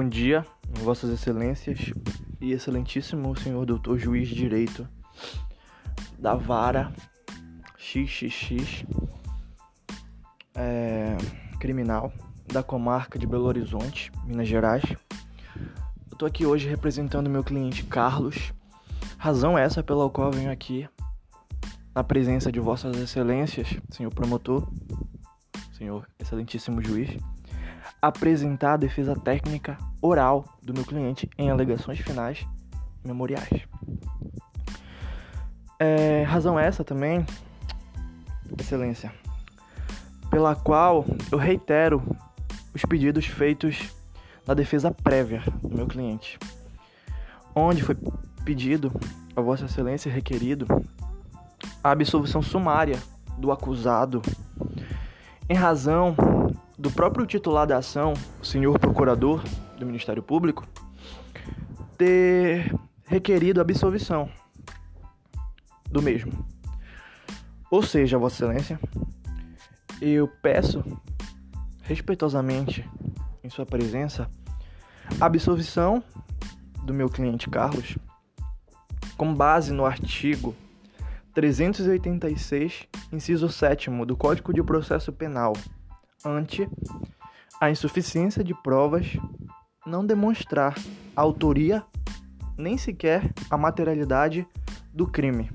Bom dia, Vossas Excelências e Excelentíssimo Senhor Doutor Juiz de Direito da Vara XXX é, Criminal da Comarca de Belo Horizonte, Minas Gerais. Eu tô aqui hoje representando meu cliente Carlos. Razão essa pela qual venho aqui na presença de Vossas Excelências, senhor promotor, senhor excelentíssimo juiz apresentar a defesa técnica oral do meu cliente em alegações finais memoriais. É, razão essa também, Excelência, pela qual eu reitero os pedidos feitos na defesa prévia do meu cliente, onde foi pedido a Vossa Excelência requerido a absolvição sumária do acusado em razão do próprio titular da ação, o senhor procurador do Ministério Público, ter requerido absolvição do mesmo. Ou seja, Vossa Excelência, eu peço respeitosamente em sua presença a absolvição do meu cliente Carlos com base no artigo 386, inciso 7 do Código de Processo Penal ante a insuficiência de provas não demonstrar a autoria nem sequer a materialidade do crime